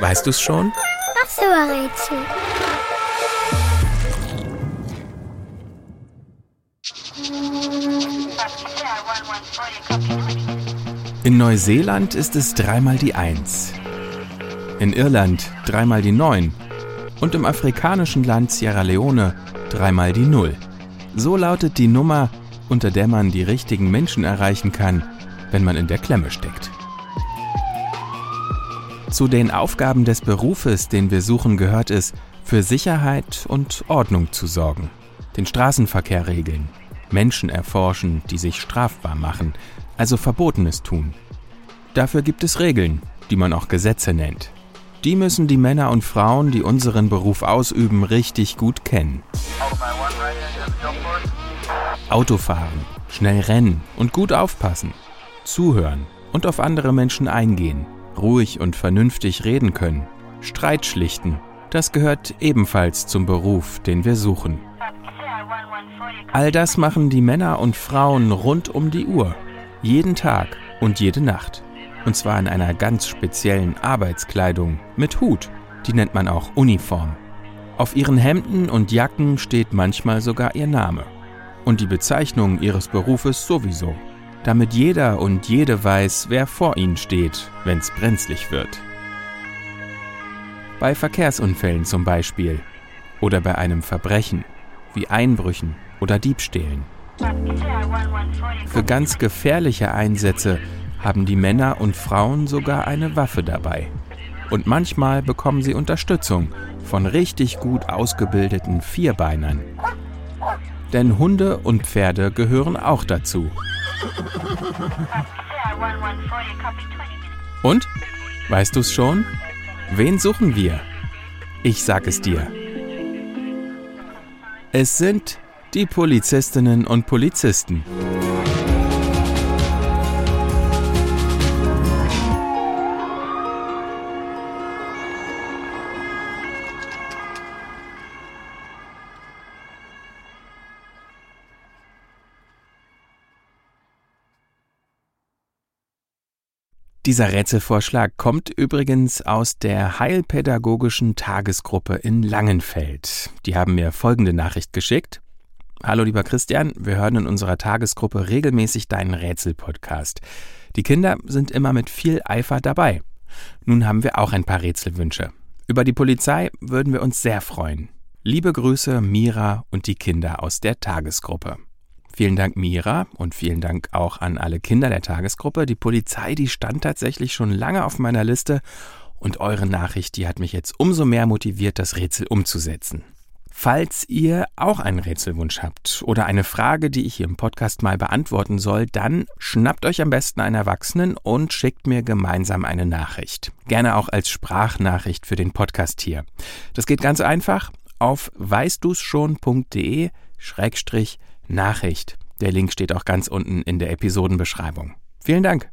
Weißt du's schon? Ach so, Rätsel. In Neuseeland ist es dreimal die Eins. In Irland dreimal die Neun. Und im afrikanischen Land Sierra Leone dreimal die Null. So lautet die Nummer, unter der man die richtigen Menschen erreichen kann, wenn man in der Klemme steckt. Zu den Aufgaben des Berufes, den wir suchen, gehört es, für Sicherheit und Ordnung zu sorgen, den Straßenverkehr regeln, Menschen erforschen, die sich strafbar machen, also Verbotenes tun. Dafür gibt es Regeln, die man auch Gesetze nennt. Die müssen die Männer und Frauen, die unseren Beruf ausüben, richtig gut kennen. Autofahren, schnell rennen und gut aufpassen, zuhören und auf andere Menschen eingehen, ruhig und vernünftig reden können, Streit schlichten, das gehört ebenfalls zum Beruf, den wir suchen. All das machen die Männer und Frauen rund um die Uhr, jeden Tag und jede Nacht. Und zwar in einer ganz speziellen Arbeitskleidung mit Hut, die nennt man auch Uniform. Auf ihren Hemden und Jacken steht manchmal sogar ihr Name. Und die Bezeichnung ihres Berufes sowieso, damit jeder und jede weiß, wer vor ihnen steht, wenn's brenzlig wird. Bei Verkehrsunfällen zum Beispiel oder bei einem Verbrechen wie Einbrüchen oder Diebstählen. Für ganz gefährliche Einsätze haben die Männer und Frauen sogar eine Waffe dabei. Und manchmal bekommen sie Unterstützung von richtig gut ausgebildeten Vierbeinern. Denn Hunde und Pferde gehören auch dazu. Und? Weißt du's schon? Wen suchen wir? Ich sag es dir. Es sind die Polizistinnen und Polizisten. Dieser Rätselvorschlag kommt übrigens aus der Heilpädagogischen Tagesgruppe in Langenfeld. Die haben mir folgende Nachricht geschickt. Hallo lieber Christian, wir hören in unserer Tagesgruppe regelmäßig deinen Rätselpodcast. Die Kinder sind immer mit viel Eifer dabei. Nun haben wir auch ein paar Rätselwünsche. Über die Polizei würden wir uns sehr freuen. Liebe Grüße, Mira und die Kinder aus der Tagesgruppe. Vielen Dank, Mira, und vielen Dank auch an alle Kinder der Tagesgruppe. Die Polizei, die stand tatsächlich schon lange auf meiner Liste und eure Nachricht, die hat mich jetzt umso mehr motiviert, das Rätsel umzusetzen. Falls ihr auch einen Rätselwunsch habt oder eine Frage, die ich hier im Podcast mal beantworten soll, dann schnappt euch am besten einen Erwachsenen und schickt mir gemeinsam eine Nachricht. Gerne auch als Sprachnachricht für den Podcast hier. Das geht ganz einfach auf weißdusschon.de Schrägstrich Nachricht. Der Link steht auch ganz unten in der Episodenbeschreibung. Vielen Dank.